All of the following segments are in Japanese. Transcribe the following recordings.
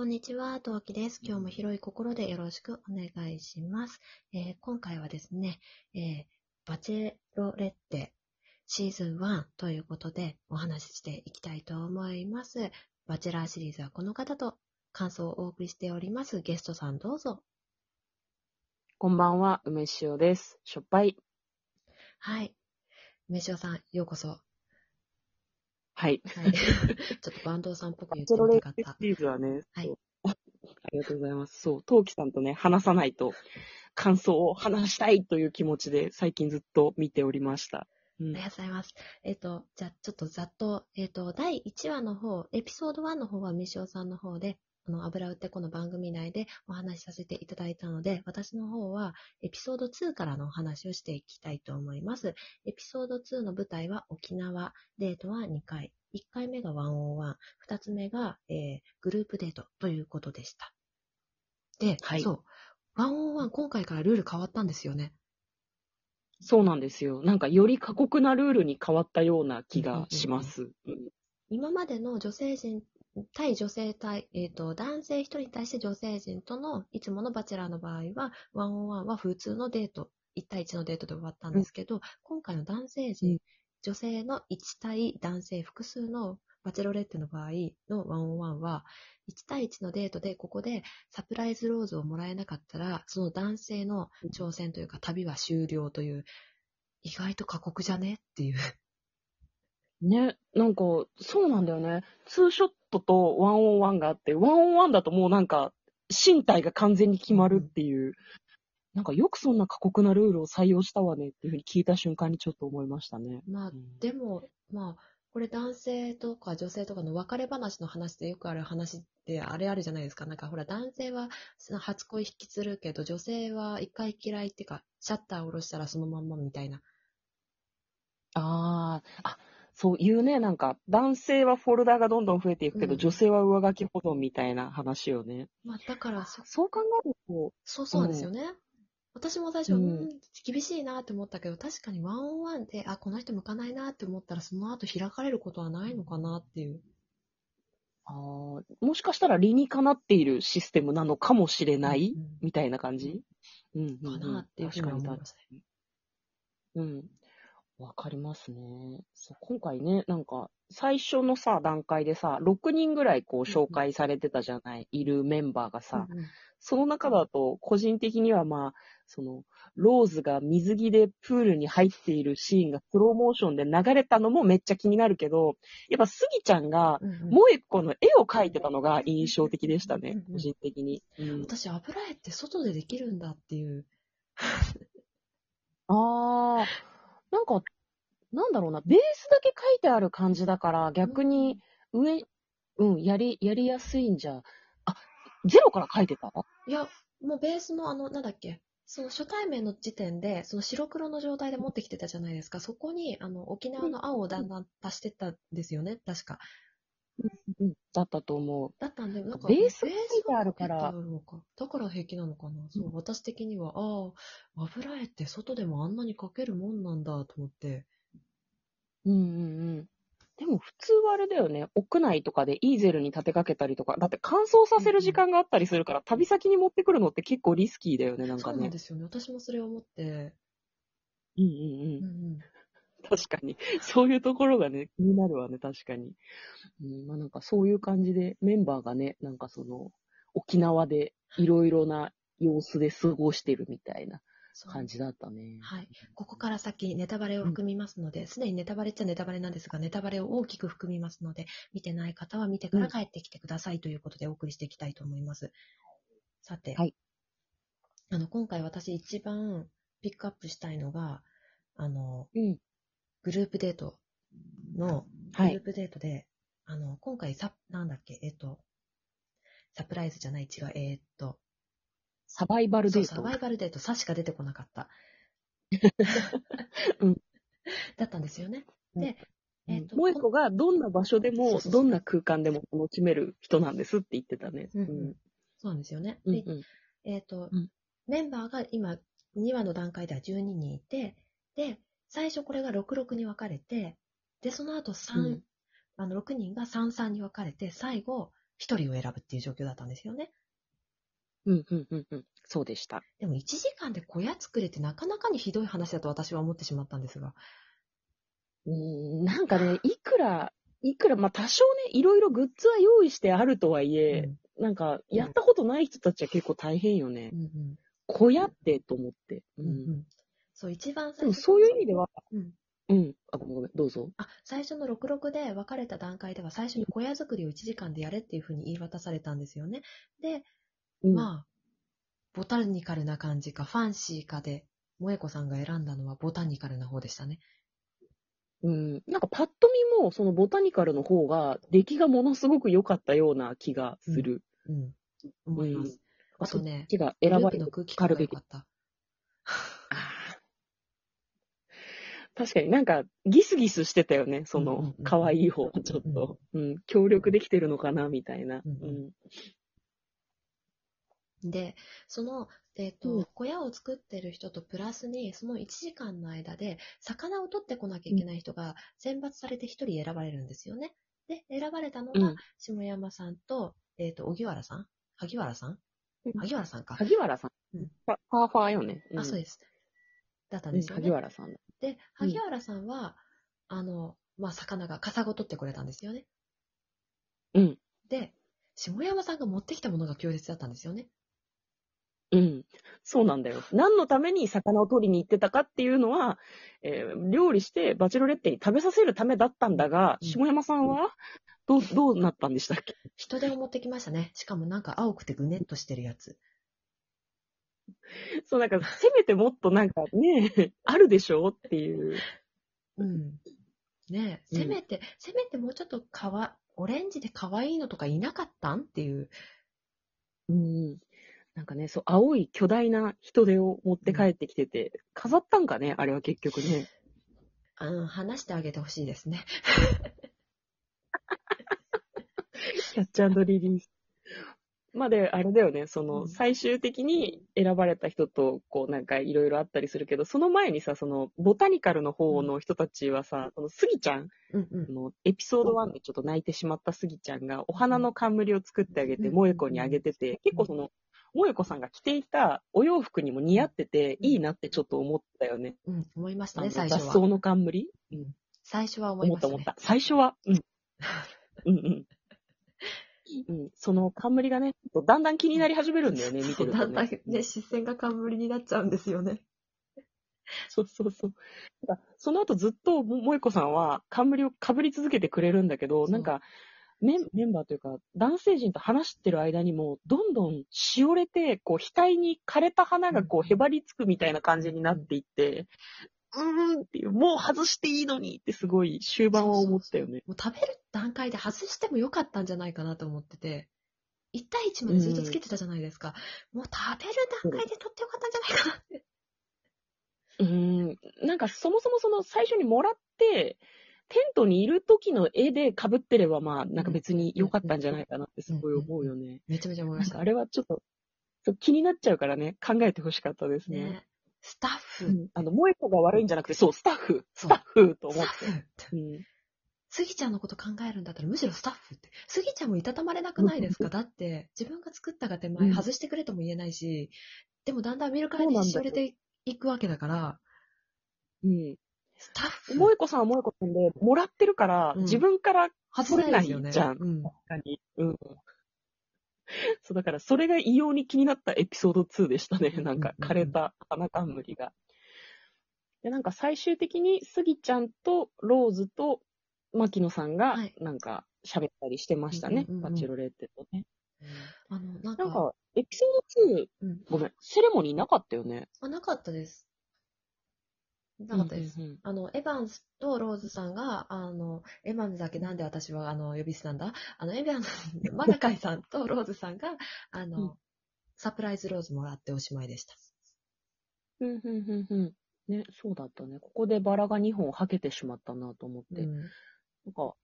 こんにちは、トウキです。今日も広い心でよろしくお願いします。えー今回はですね、えーバチェロレッテシーズン1ということでお話ししていきたいと思います。バチェラーシリーズはこの方と感想をお送りしております。ゲストさんどうぞ。こんばんは、梅塩です。しょっぱい。はい。梅塩さん、ようこそ。ははい。い。ちょっとバンドさんっぽく言ってみたかった。ッテシリーズはね、はいそうありがとうございます。そう、トウキさんとね、話さないと、感想を話したいという気持ちで、最近ずっと見ておりました。うんありがとうございます。えっ、と、じゃあちょっとざっと、えっ、と、第1話の方、エピソード1の方は、みしおさんの方で、あの、油売ってこの番組内でお話しさせていただいたので、私の方は、エピソード2からのお話をしていきたいと思います。エピソード2の舞台は沖縄、デートは2回。1回目が101、2つ目が、えーグループデートということでした。で、はいそう、101今回からルール変わったんですよね。そうなんですよ。なんか、より過酷なルールに変わったような気がします。うん今までの女性陣、対女性対、えっ、と、男性一人に対して女性陣とのいつものバチェラーの場合は、ワンオンワンは普通のデート、1対1のデートで終わったんですけど、今回の男性陣、うん女性の1対男性複数のバチェロレッテの場合のワンオンワンは、1対1のデートでここでサプライズローズをもらえなかったら、その男性の挑戦というか旅は終了という、意外と過酷じゃねっていう。ね、なんか、そうなんだよね。ツーショットとワンオンワンがあって、ワンオンワンだともうなんか、身体が完全に決まるっていう、なんかよくそんな過酷なルールを採用したわねっていうふうに聞いた瞬間にちょっと思いましたね。まあうん、でも、まあ、これ男性とか女性とかの別れ話の話でよくある話ってあれあるじゃないですか。なんかほら男性は初恋引きずるけど女性は一回嫌いっていうかシャッター下ろしたらそのまんまみたいな。ああ、あ、そういうね、なんか、男性はフォルダがどんどん増えていくけど、うん女性は上書き保存みたいな話よね。まあだからそ、そう考えると、そうそうなんですよね。私も最初は、ううんん、厳しいなって思ったけど、確かにワンオンワンで、あ、この人向かないなって思ったら、その後開かれることはないのかなっていう。あーもしかしたら理にかなっているシステムなのかもしれない、うんみたいな感じ？うん、うんうんかなっていうふうに思いますね。うん。わかりますね。そう今回ね、なんか、最初のさ、段階でさ、6人ぐらいこう紹介されてたじゃない、いるメンバーがさ、うんうん。その中だと、個人的にはまあ、その、ローズが水着でプールに入っているシーンがスローモーションで流れたのもめっちゃ気になるけど、やっぱスギちゃんが、もう一個の絵を描いてたのが印象的でしたねうんうん、個人的に。うん、私、油絵って外でできるんだっていう。あー、なんか、なんだろうな、ベースだけ書いてある感じだから、逆に上、うん、やり、やりやすいんじゃ、あ、ゼロから書いてた？いや、もうベースのあの、なんだっけ、その初対面の時点で、その白黒の状態で持ってきてたじゃないですか。そこに、あの、沖縄の青をだんだん足してったんですよね、確か。うん、だったと思う。だったんで、なんか、ベースがあるからだから平気なのかな。そう、私的には、ああ、油絵って外でもあんなに描けるもんなんだと思って。うんうんうん。でも普通はあれだよね、屋内とかでイーゼルに立てかけたりとか、だって乾燥させる時間があったりするから、旅先に持ってくるのって結構リスキーだよね、なんそうなんかね。ですよね。私もそれを思って。うんうんうんうん。うん。確かに。そういうところがね、気になるわね、確かに。うん、まあなんかそういう感じで、メンバーがね、なんかその、沖縄でいろいろな様子で過ごしてるみたいな感じだったね。はい。ここから先、ネタバレを含みますので、すで、にネタバレっちゃネタバレなんですが、ネタバレを大きく含みますので、見てない方は見てから帰ってきてくださいということでお送りしていきたいと思います。さて、はいあの、今回私一番ピックアップしたいのが、あの、うん。グループデートの、はいグループデートで、あの、今回さ、なんだっけ、えっと、サプライズじゃない、違う、えーっと、サバイバルデート？サバイバルデート、さしか出てこなかった。うんだったんですよね。うんで、えっ、と、もう一個が、どんな場所でも、そうそうそうどんな空間でも楽しめる人なんですって言ってたね。うんうんそうなんですよね。で、うんうんえっ、と、うんメンバーが今、2話の段階では12人いて、で、最初これが66に分かれて、で、その後3、うんあの6人が33に分かれて、最後、一人を選ぶっていう状況だったんですよね。うん、うん、うん、うん。そうでした。でも1時間で小屋作れってなかなかにひどい話だと私は思ってしまったんですが。うーん、なんかね、いくら、いくら、まあ多少ね、いろいろグッズは用意してあるとはいえ、なんか、やったことない人たちは結構大変よねう。んうん小屋ってと思って。ううんうんん。そう、一番でも。そういう意味では、うん。うん。あ、ごめんごめん、どうぞ。あ、最初の66で別れた段階では最初に小屋作りを1時間でやれっていうふうに言い渡されたんですよね。で、うんまあ、ボタニカルな感じか、ファンシーかで、萌子さんが選んだのはボタニカルな方でしたね。うん。なんかパッと見も、そのボタニカルの方が、出来がものすごく良かったような気がする。うん。思います。あとね、気が選ばれる。空気感が良かった。確かになんか、ギスギスしてたよね、そうんうんのう、ん可愛い方、ちょっと。うん。協力できてるのかな、みたいな。うんうん。で、その、えっ、と、うん小屋を作ってる人とプラスに、その1時間の間で、魚を取ってこなきゃいけない人が選抜されて1人選ばれるんですよね。で、選ばれたのがうん、下山さんと、えっ、と、荻原さん？萩原さん？うん萩原さんか。萩原さん。うんファファーファーよね。あ、そうでです。だったんうんですよね。萩原さんだ。で、萩原さんは、あの、まあ、魚が、カサゴ取ってくれたんですよね。うん。で、下山さんが持ってきたものが強烈だったんですよね。うん。そうなんだよ。何のために魚を取りに行ってたかっていうのは、えー料理してバチェロレッテに食べさせるためだったんだが、うん下山さんは、どう、どうなったんでしたっけ？人手を持ってきましたね。しかもなんか青くてぐねっとしてるやつ。そう、なんか、せめてもっとなんかね、あるでしょっていう。うん。ねせめて、せめてもうちょっとかわ、オレンジで可愛いのとかいなかったんっていう。うん。なんかね、そう、青い巨大な人手を持って帰ってきてて、飾ったんかねあれは結局ね。あの、話してあげてほしいですね。キャッチリリース。まあで、あれだよね、その、うん最終的に選ばれた人と、こう、なんかいろいろあったりするけど、その前にさ、その、ボタニカルの方の人たちはさ、その、スギちゃん、うんうんあ。の、エピソード1でちょっと泣いてしまったスギちゃんが、お花の冠を作ってあげて、うん萌子にあげてて、結構その、萌子さんが着ていたお洋服にも似合ってて、うんいいなってちょっと思ったよね。うん、思いましたね、最初雑草は。の冠？最初は思いましたね。思った思った。最初は、うん。うんうん。うん、その冠がね、だんだん気になり始めるんだよね、見てるとだんだんね。ね、視線が冠になっちゃうんですよね。そうそうそう。なんかその後ずっとも萌子さんは冠を被り続けてくれるんだけど、そうなんかメンメンバーというか男性陣と話してる間にも、どんどんしおれて、こう額に枯れた花がこうへばりつくみたいな感じになっていって、うーんっていう、もう外していいのにってすごい終盤は思ったよね。もう食べる段階で外してもよかったんじゃないかなと思ってて、1対1までずっとつけてたじゃないですか。もう食べる段階で取ってよかったんじゃないかなって。うーん、なんかそもそもその最初にもらって、テントにいる時の絵で被ってればまあ、なんか別に良かったんじゃないかなってすごい思うよね。めちゃめちゃ思いました。あれはちょっと、そう気になっちゃうからね、考えてほしかったですね。ね。スタッフ、うん、あの、萌子が悪いんじゃなくて、そう、スタッフ、スタッフとス思って。うん、スギちゃんのこと考えるんだったらむしろスタッフって。スギちゃんもいたたまれなくないですか？だって、自分が作ったが手前うん外してくれとも言えないし、でもだんだん見るからにそうなんだよしおれていくわけだから、うん。スタッフ萌子さんは萌子さんで、もらってるから、うん自分から外れないじゃんうん。確かに。うん。そう、だからそれが異様に気になったエピソード2でしたね。なんか枯れた花冠が。で、なんか最終的にスギちゃんとローズと牧野さんがはい、なんか喋ったりしてましたね。うんうんうんうんバチェロレッテとね。あの、なんか、なんか、エピソード2、うん、ごめん、セレモニーなかったよね。あなかったです。なかったです。うんうんうんあの、エヴァンスとローズさんが、あの、エヴァンズだけ？なんで私は、あの、呼び捨てなんだ？あの、エヴァンズ、マナカイさんとローズさんが、あの、うんサプライズローズもらっておしまいでした。うん、うん、うん、うん。ね、そうだったね。ここでバラが2本はけてしまったなと思って。うんなんか、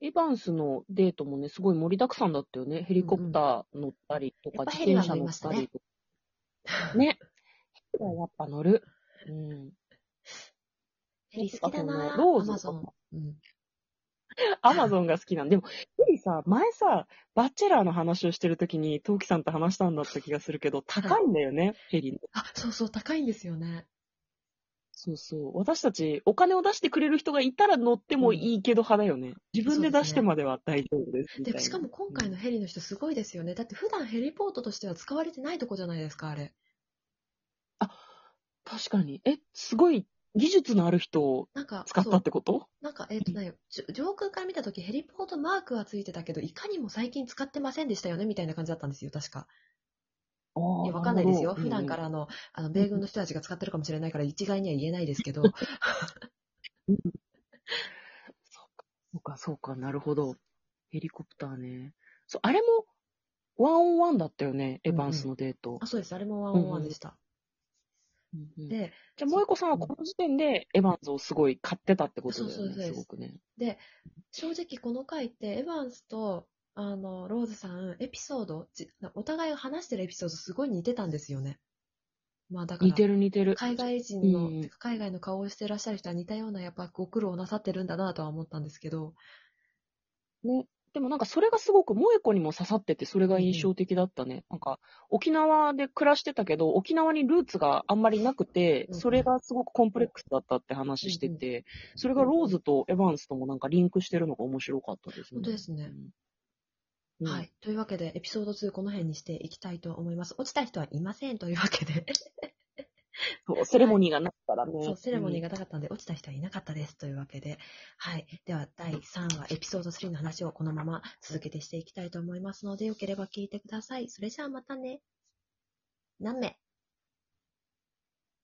エヴァンスのデートもね、すごい盛りだくさんだったよね。ヘリコプター乗ったりとか、うんうん自転車乗ったりとか。ね。ヘリはやっぱ乗る。うん。ヘリ好きだなローズとかアマゾン。うん。アマゾンが好きなんでも、ヘリさ、前さ、バッチェラーの話をしてるときに、トウキさんと話したんだった気がするけど、高いんだよね、ヘリ。あ、そうそう、高いんですよね。そうそう。私たち、お金を出してくれる人がいたら乗ってもいいけど派だよね。自分で出してまでは大丈夫ですで、な。しかも今回のヘリの人すごいですよね。だって普段ヘリポートとしては使われてないとこじゃないですか、あれ。確かに。え、すごい、技術のある人をなんか、使ったってこと？なんか、えっ、とね、上空から見たとき、ヘリポートマークはついてたけど、いかにも最近使ってませんでしたよね、みたいな感じだったんですよ、確か。あいや、わかんないですよ。普段か。らの、あの、米軍の人たちが使ってるかもしれないから、一概には言えないですけど。そうか、そうか、なるほど。ヘリコプターね。そう、あれも、ワンオンワンだったよね、エヴァンスのデートあ、。そうです。あれもワンオンワンでした。うんうんで、じゃあ、萌子さんはこの時点でエヴァンズをすごい買ってたってことだよね、そうそうそうですすごくね。で、正直この回って、エヴァンスと、あの、ローズさん、エピソード、じお互いが話してるエピソードすごい似てたんですよね。まあだから、似てる似てる。海外人の、うん海外の顔をしてらっしゃる人は似たようなやっぱご苦労をなさってるんだなとは思ったんですけど、ね。でもなんかそれがすごく萌子にも刺さってて、それが印象的だったね。なんか、沖縄で暮らしてたけど、沖縄にルーツがあんまりなくて、うんそれがすごくコンプレックスだったって話してて、それがローズとエヴァンスともなんかリンクしてるのが面白かったですね。本当ですねうん。はい。というわけで、エピソード2この辺にしていきたいと思います。落ちた人はいませんというわけで、そう、セレモニーがなったらね。そう、セレモニーが。がなかったんで、落ちた人はいなかったですというわけで、はい。では、第3話、エピソード3の話をこのまま続けてしていきたいと思いますので、よければ聞いてください。それじゃあまたね。何名